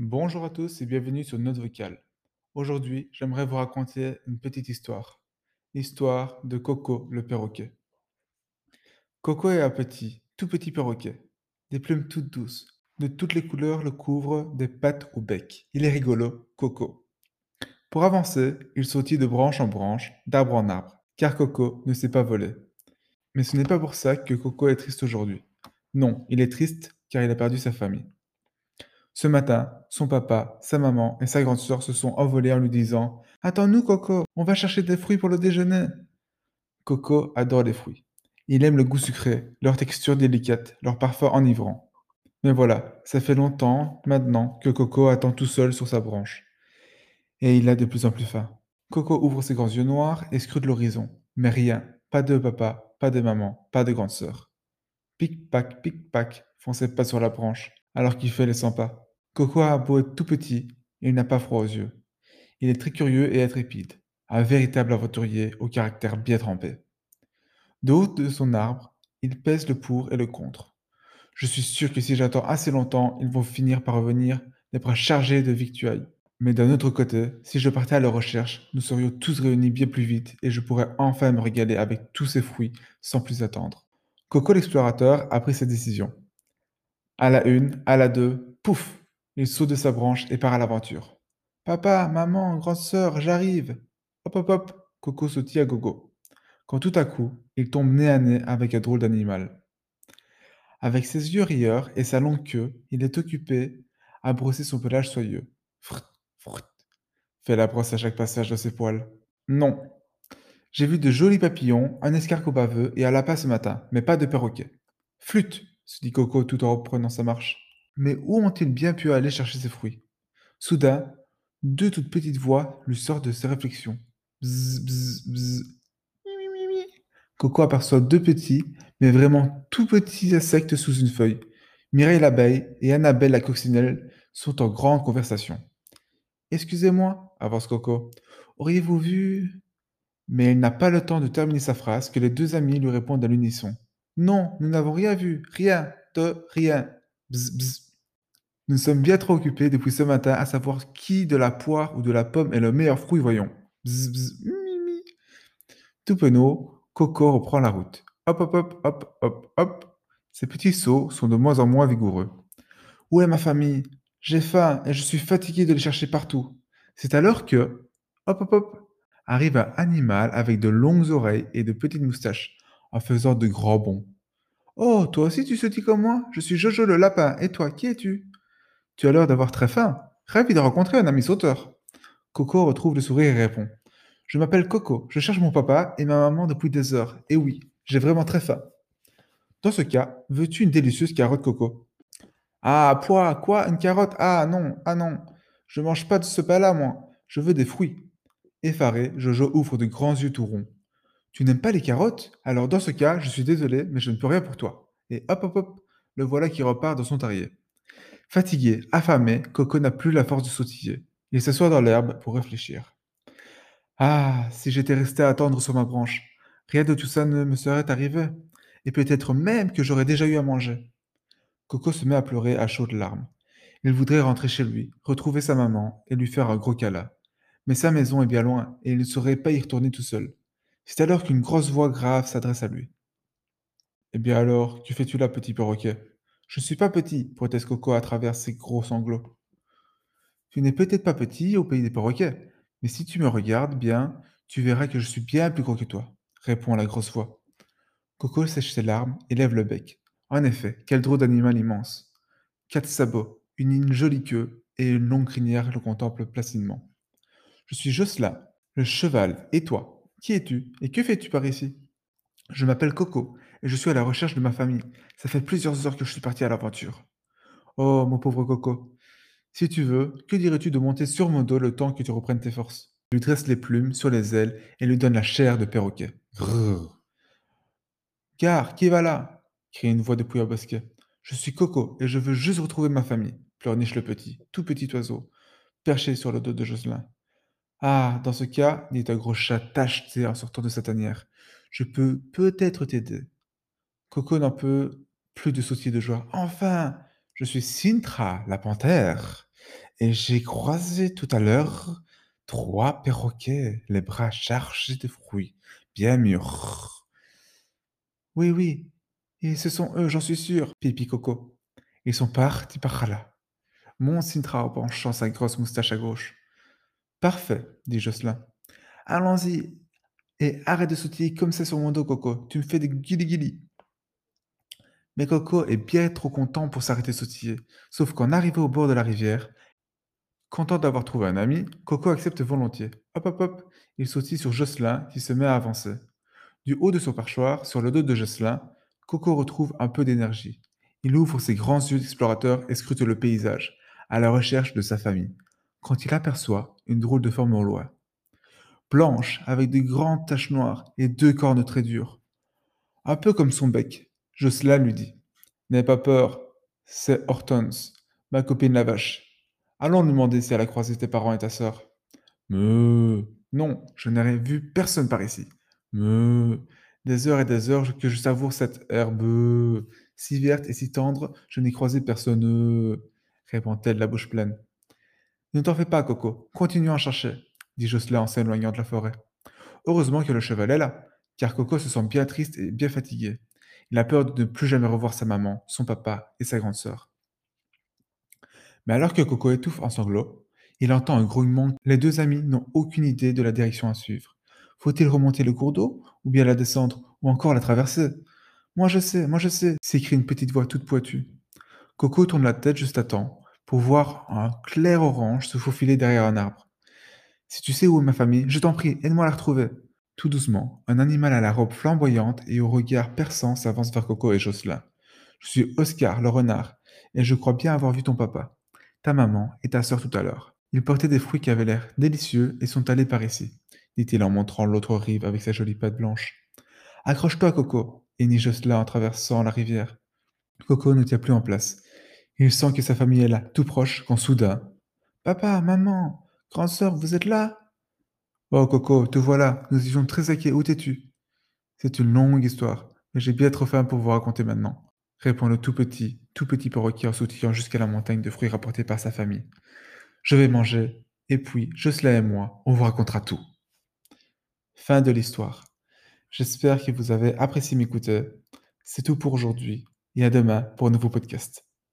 Bonjour à tous et bienvenue sur Note Vocale. Aujourd'hui, j'aimerais vous raconter une petite histoire. L'histoire de Coco le perroquet. Coco est un petit, tout petit perroquet. Des plumes toutes douces, de toutes les couleurs le couvrent des pattes au bec. Il est rigolo, Coco. Pour avancer, il sautille de branche en branche, d'arbre en arbre, car Coco ne sait pas voler. Mais ce n'est pas pour ça que Coco est triste aujourd'hui. Non, il est triste car il a perdu sa famille. Ce matin, son papa, sa maman et sa grande sœur se sont envolés en lui disant Attends-nous, Coco, on va chercher des fruits pour le déjeuner. Coco adore les fruits. Il aime le goût sucré, leur texture délicate, leur parfum enivrant. Mais voilà, ça fait longtemps, maintenant, que Coco attend tout seul sur sa branche. Et il a de plus en plus faim. Coco ouvre ses grands yeux noirs et scrute l'horizon. Mais rien, pas de papa, pas de maman, pas de grande sœur. Pic-pac, pic-pac font pas sur la branche, alors qu'il fait les 100 pas. Coco a beau être tout petit, il n'a pas froid aux yeux. Il est très curieux et intrépide, un véritable aventurier au caractère bien trempé. De haut de son arbre, il pèse le pour et le contre. Je suis sûr que si j'attends assez longtemps, ils vont finir par revenir, les bras chargés de victuailles. Mais d'un autre côté, si je partais à leur recherche, nous serions tous réunis bien plus vite et je pourrais enfin me régaler avec tous ces fruits sans plus attendre. Coco l'explorateur a pris sa décision. À la une, à la deux, pouf il saute de sa branche et part à l'aventure. Papa, maman, grande sœur, j'arrive. Hop hop hop, Coco sautille à gogo. Quand tout à coup, il tombe nez à nez avec un drôle d'animal. Avec ses yeux rieurs et sa longue queue, il est occupé à brosser son pelage soyeux. Frut, frut, fait la brosse à chaque passage de ses poils. Non. J'ai vu de jolis papillons, un escargot baveux et un lapin ce matin, mais pas de perroquet. Flûte, se dit Coco tout en reprenant sa marche. Mais où ont-ils bien pu aller chercher ces fruits? Soudain, deux toutes petites voix lui sortent de ses réflexions. Bzz, bzz, bzz. Coco aperçoit deux petits, mais vraiment tout petits insectes sous une feuille. Mireille l'abeille et Annabelle la coccinelle sont en grande conversation. Excusez-moi, avance Coco. Auriez-vous vu Mais il n'a pas le temps de terminer sa phrase que les deux amis lui répondent à l'unisson. Non, nous n'avons rien vu, rien, de rien. Bzz, bzz. Nous sommes bien trop occupés depuis ce matin à savoir qui de la poire ou de la pomme est le meilleur fruit, voyons. Bzz, bzz, mimi. Tout penaud, Coco reprend la route. Hop, hop, hop, hop, hop, hop. Ces petits sauts sont de moins en moins vigoureux. Où est ma famille? J'ai faim et je suis fatigué de les chercher partout. C'est alors que, hop, hop, hop, arrive un animal avec de longues oreilles et de petites moustaches, en faisant de grands bonds. Oh, toi aussi tu sautilles comme moi? Je suis Jojo le lapin. Et toi, qui es-tu? Tu as l'air d'avoir très faim. Ravi de rencontrer un ami sauteur. Coco retrouve le sourire et répond. Je m'appelle Coco, je cherche mon papa et ma maman depuis des heures. Et oui, j'ai vraiment très faim. Dans ce cas, veux-tu une délicieuse carotte Coco? Ah, poids, quoi? Une carotte? Ah non, ah non. Je mange pas de ce pain-là, moi. Je veux des fruits. Effaré, Jojo ouvre de grands yeux tout ronds. Tu n'aimes pas les carottes? Alors dans ce cas, je suis désolé, mais je ne peux rien pour toi. Et hop hop hop, le voilà qui repart dans son terrier. Fatigué, affamé, Coco n'a plus la force de sautiller. Il s'assoit dans l'herbe pour réfléchir. Ah, si j'étais resté à attendre sur ma branche, rien de tout ça ne me serait arrivé, et peut-être même que j'aurais déjà eu à manger. Coco se met à pleurer à chaudes larmes. Il voudrait rentrer chez lui, retrouver sa maman et lui faire un gros câlin. Mais sa maison est bien loin et il ne saurait pas y retourner tout seul. C'est alors qu'une grosse voix grave s'adresse à lui. Eh bien alors, que fais-tu là, petit perroquet? Je ne suis pas petit, proteste Coco à travers ses gros sanglots. Tu n'es peut-être pas petit au pays des perroquets, mais si tu me regardes bien, tu verras que je suis bien plus gros que toi, répond la grosse voix. Coco sèche ses larmes et lève le bec. En effet, quel drôle d'animal immense. Quatre sabots, une jolie queue et une longue crinière le contemplent placidement. Je suis Jocelyn, le cheval, et toi Qui es-tu Et que fais-tu par ici? Je m'appelle Coco et je suis à la recherche de ma famille. Ça fait plusieurs heures que je suis parti à l'aventure. Oh, mon pauvre Coco. Si tu veux, que dirais-tu de monter sur mon dos le temps que tu reprennes tes forces? Je lui dresse les plumes sur les ailes et lui donne la chair de perroquet. Grrr. Car, qui va là? crie une voix depuis un bosquet. Je suis Coco et je veux juste retrouver ma famille, pleurniche le petit, tout petit oiseau, perché sur le dos de Jocelyn. Ah, dans ce cas, dit un gros chat tacheté en sortant de sa tanière, je peux peut-être t'aider. Coco n'en peut plus de sautiller de joie. Enfin, je suis Sintra, la panthère, et j'ai croisé tout à l'heure trois perroquets, les bras chargés de fruits, bien mûrs. Oui, oui, et ce sont eux, j'en suis sûr, pipi Coco. Ils sont partis par là. Mon Sintra en penchant sa grosse moustache à gauche. Parfait, dit Jocelyn. Allons-y, et arrête de sautiller comme ça sur mon dos, Coco. Tu me fais des guili-guili. Mais Coco est bien trop content pour s'arrêter sautiller. Sauf qu'en arrivant au bord de la rivière, content d'avoir trouvé un ami, Coco accepte volontiers. Hop hop hop, il sautille sur Jocelyn qui se met à avancer. Du haut de son perchoir, sur le dos de Jocelyn, Coco retrouve un peu d'énergie. Il ouvre ses grands yeux d'explorateur et scrute le paysage, à la recherche de sa famille, quand il aperçoit une drôle de forme au loin. Blanche, avec de grandes taches noires et deux cornes très dures. Un peu comme son bec, Jocelyn lui dit. N'aie pas peur, c'est Hortense, ma copine la vache. Allons lui demander si elle a croisé tes parents et ta sœur. Me, non, je n'ai vu personne par ici. Me, des heures et des heures que je savoure cette herbe si verte et si tendre, je n'ai croisé personne, répond-elle la bouche pleine. Ne t'en fais pas, Coco, continuons à chercher, dit Jocelyn en s'éloignant de la forêt. Heureusement que le cheval est là, car Coco se sent bien triste et bien fatigué. Il a peur de ne plus jamais revoir sa maman, son papa et sa grande sœur. Mais alors que Coco étouffe en sanglots, il entend un grognement. Les deux amis n'ont aucune idée de la direction à suivre. Faut-il remonter le cours d'eau, ou bien la descendre, ou encore la traverser? Moi je sais, moi je sais, s'écrie une petite voix toute poitue. Coco tourne la tête juste à temps pour voir un clair orange se faufiler derrière un arbre. Si tu sais où est ma famille, je t'en prie, aide-moi à la retrouver. Tout doucement, un animal à la robe flamboyante et au regard perçant s'avance vers Coco et Jocelyn. Je suis Oscar, le renard, et je crois bien avoir vu ton papa, ta maman et ta sœur tout à l'heure. Ils portaient des fruits qui avaient l'air délicieux et sont allés par ici, dit-il en montrant l'autre rive avec sa jolie patte blanche. Accroche-toi, Coco, hennit Jocelyn en traversant la rivière. Coco ne tient plus en place. Il sent que sa famille est là, tout proche, quand soudain. Papa, maman, grande sœur, vous êtes là? Oh, Coco, te voilà, nous étions très inquiets, où t'es-tu? C'est une longue histoire, mais j'ai bien trop faim pour vous raconter maintenant, répond le tout petit, tout petit perroquet en sautillant jusqu'à la montagne de fruits rapportés par sa famille. Je vais manger, et puis, Jocelyn et moi, on vous racontera tout. Fin de l'histoire. J'espère que vous avez apprécié m'écouter. C'est tout pour aujourd'hui, et à demain pour un nouveau podcast.